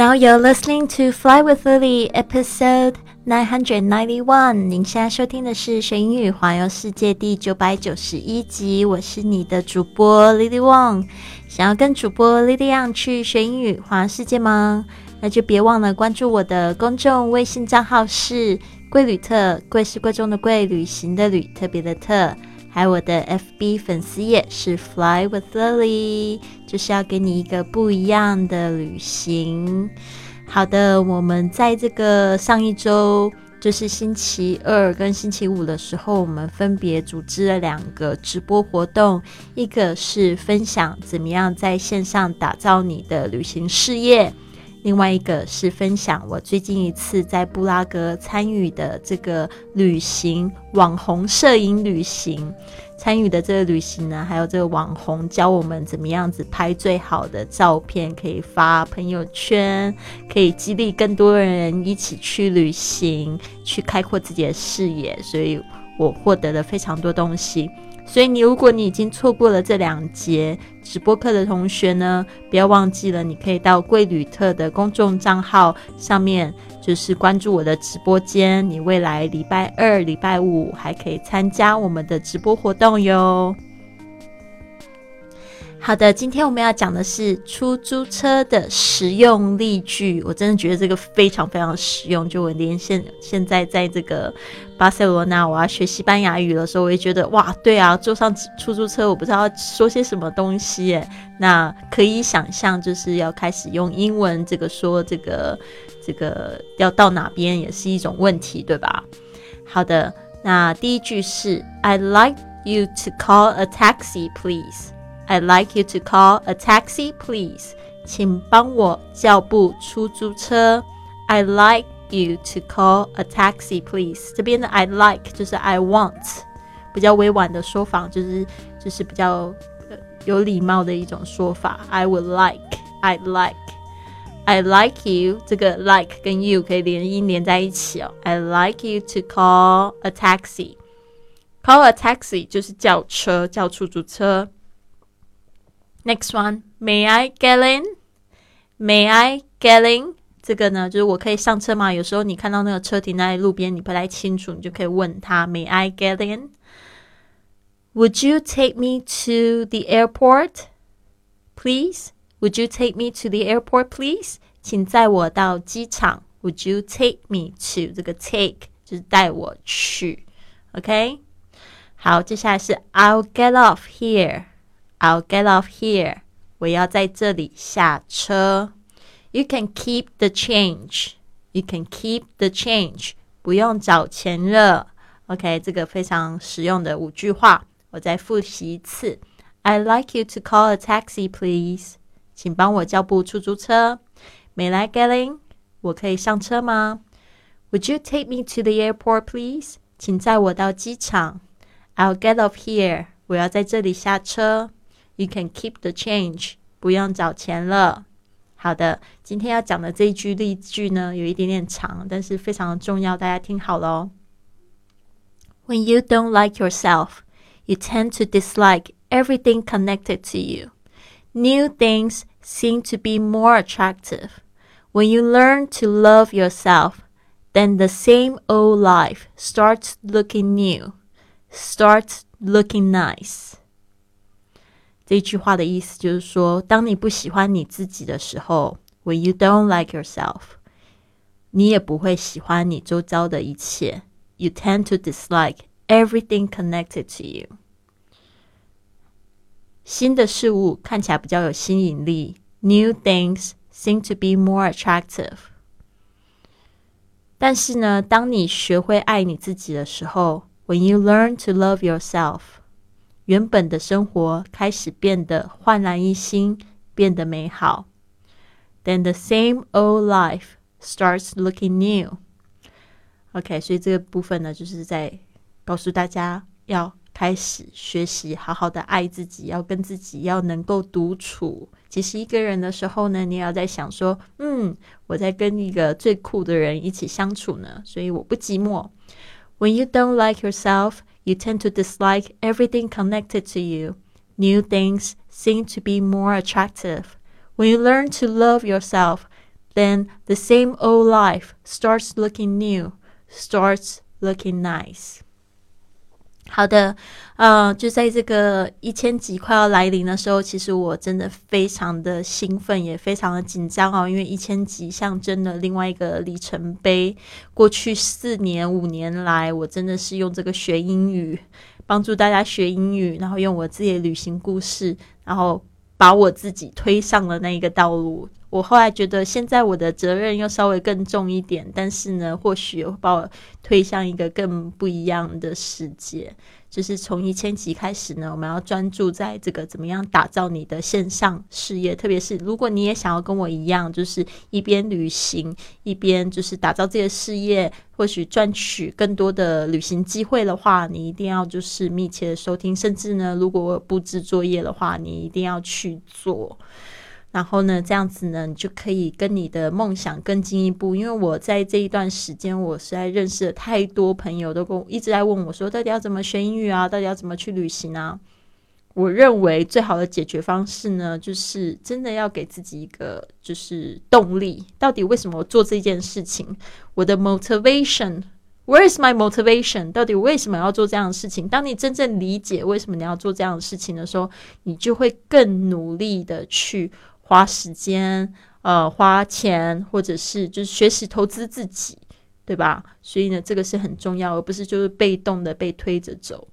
Now you're listening to Fly with Lily, episode nine hundred ninety one。您现在收听的是《学英语环游世界》第九百九十一集。我是你的主播 Lily Wong。想要跟主播 Lily Wong 去学英语环游世界吗？那就别忘了关注我的公众微信账号是“贵旅特”，贵是贵重的贵，旅行的旅，特别的特。还有我的 FB 粉丝页是 Fly with Lily，就是要给你一个不一样的旅行。好的，我们在这个上一周，就是星期二跟星期五的时候，我们分别组织了两个直播活动，一个是分享怎么样在线上打造你的旅行事业。另外一个是分享我最近一次在布拉格参与的这个旅行网红摄影旅行，参与的这个旅行呢，还有这个网红教我们怎么样子拍最好的照片，可以发朋友圈，可以激励更多人一起去旅行，去开阔自己的视野，所以我获得了非常多东西。所以你，如果你已经错过了这两节直播课的同学呢，不要忘记了，你可以到贵旅特的公众账号上面，就是关注我的直播间。你未来礼拜二、礼拜五还可以参加我们的直播活动哟。好的，今天我们要讲的是出租车的实用例句。我真的觉得这个非常非常实用。就我连现现在在这个巴塞罗那，我要学西班牙语的时候，我也觉得哇，对啊，坐上出租车，我不知道说些什么东西。那可以想象，就是要开始用英文这个说这个这个要到哪边，也是一种问题，对吧？好的，那第一句是 I like you to call a taxi, please. I'd like you to call a taxi, please. 请帮我叫部出租车。I'd like you to call a taxi, please. 这边的 I'd like 就是 I want，比较委婉的说法，就是就是比较有礼貌的一种说法。I would like, I'd like, I'd like you。这个 like 跟 you 可以连音连在一起哦。I'd like you to call a taxi. Call a taxi 就是叫车，叫出租车。Next one, may I get in? May I get in? 这个呢，就是我可以上车吗？有时候你看到那个车停在路边，你不太清楚，你就可以问他，May I get in? Would you take me to the airport, please? Would you take me to the airport, please? 请载我到机场。Would you take me to 这个 take 就是带我去，OK？ 好，接下来是 I'll get off here。I'll get off here. 我要在这里下车。You can keep the change. You can keep the change. 不用找钱了。OK，这个非常实用的五句话，我再复习一次。I'd like you to call a taxi, please. 请帮我叫部出租车。May I get in? 我可以上车吗？Would you take me to the airport, please? 请载我到机场。 I'll get off here. 我要在这里下车。You can keep the change，不用找钱了。好的，今天要讲的这一句例句呢，有一点点长，但是非常的重要，大家听好了哦。When you don't like yourself, you tend to dislike everything connected to you. New things seem to be more attractive. When you learn to love yourself, then the same old life starts looking new, starts looking nice. 这句话的意思就是说，当你不喜欢你自己的时候，When you don't like yourself，你也不会喜欢你周遭的一切。You tend to dislike everything connected to you。新的事物看起来比较有吸引力，New things seem to be more attractive。但是呢，当你学会爱你自己的时候 ，When you learn to love yourself。原本的生活开始变得焕然一新，变得美好。Then the same old life starts looking new. OK，所以这个部分呢，就是在告诉大家要开始学习，好好的爱自己，要跟自己要能够独处。其实一个人的时候呢，你也要在想说，嗯，我在跟一个最酷的人一起相处呢，所以我不寂寞。When you don't like yourself. you tend to dislike everything connected to you. New things seem to be more attractive. When you learn to love yourself, then the same old life starts looking new, starts looking nice. 好的，呃，就在这个一千级快要来临的时候，其实我真的非常的兴奋，也非常的紧张哦，因为一千级象征了另外一个里程碑。过去四年、五年来，我真的是用这个学英语，帮助大家学英语，然后用我自己的旅行故事，然后把我自己推上了那一个道路。我后来觉得，现在我的责任又稍微更重一点，但是呢，或许会把我推向一个更不一样的世界。就是从一千集开始呢，我们要专注在这个怎么样打造你的线上事业，特别是如果你也想要跟我一样，就是一边旅行一边就是打造自己的事业，或许赚取更多的旅行机会的话，你一定要就是密切的收听，甚至呢，如果我布置作业的话，你一定要去做。然后呢，这样子呢，你就可以跟你的梦想更进一步。因为我在这一段时间，我实在认识了太多朋友，都跟我一直在问我说，到底要怎么学英语啊？到底要怎么去旅行啊？我认为最好的解决方式呢，就是真的要给自己一个就是动力。到底为什么做这件事情？我的 motivation，where is my motivation？到底为什么要做这样的事情？当你真正理解为什么你要做这样的事情的时候，你就会更努力的去。花时间，呃，花钱，或者是就是学习投资自己，对吧？所以呢，这个是很重要，而不是就是被动的被推着走。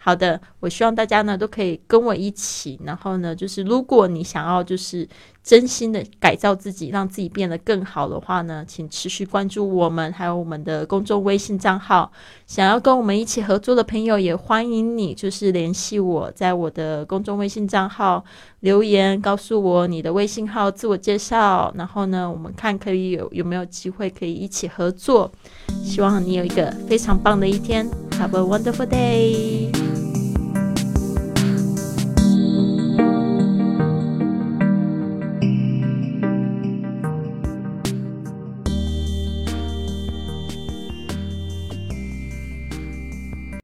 好的，我希望大家呢都可以跟我一起，然后呢，就是如果你想要就是真心的改造自己，让自己变得更好的话呢，请持续关注我们，还有我们的公众微信账号。想要跟我们一起合作的朋友，也欢迎你就是联系我，在我的公众微信账号留言，告诉我你的微信号，自我介绍，然后呢，我们看可以有有没有机会可以一起合作。希望你有一个非常棒的一天，Have a wonderful day。